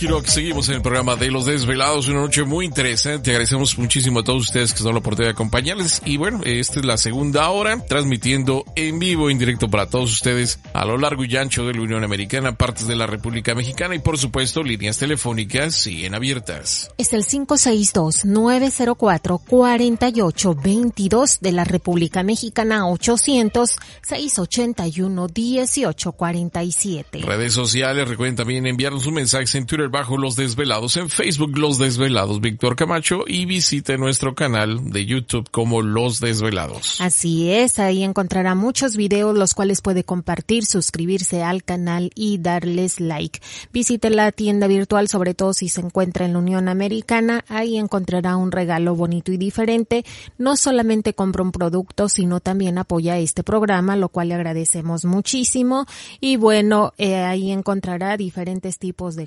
Quiero que seguimos en el programa de Los Desvelados, una noche muy interesante. Agradecemos muchísimo a todos ustedes que son la oportunidad de acompañarles. Y bueno, esta es la segunda hora, transmitiendo en vivo, en directo para todos ustedes a lo largo y ancho de la Unión Americana, partes de la República Mexicana y por supuesto líneas telefónicas siguen abiertas. Es el 562-904-4822 de la República Mexicana 800-681-1847. Redes sociales, recuerden también enviarnos un mensaje en Twitter bajo Los Desvelados, en Facebook Los Desvelados Víctor Camacho y visite nuestro canal de YouTube como Los Desvelados. Así es, ahí encontrará muchos videos los cuales puede compartir, suscribirse al canal y darles like. Visite la tienda virtual, sobre todo si se encuentra en la Unión Americana, ahí encontrará un regalo bonito y diferente. No solamente compra un producto, sino también apoya este programa, lo cual le agradecemos muchísimo. Y bueno, eh, ahí encontrará diferentes tipos de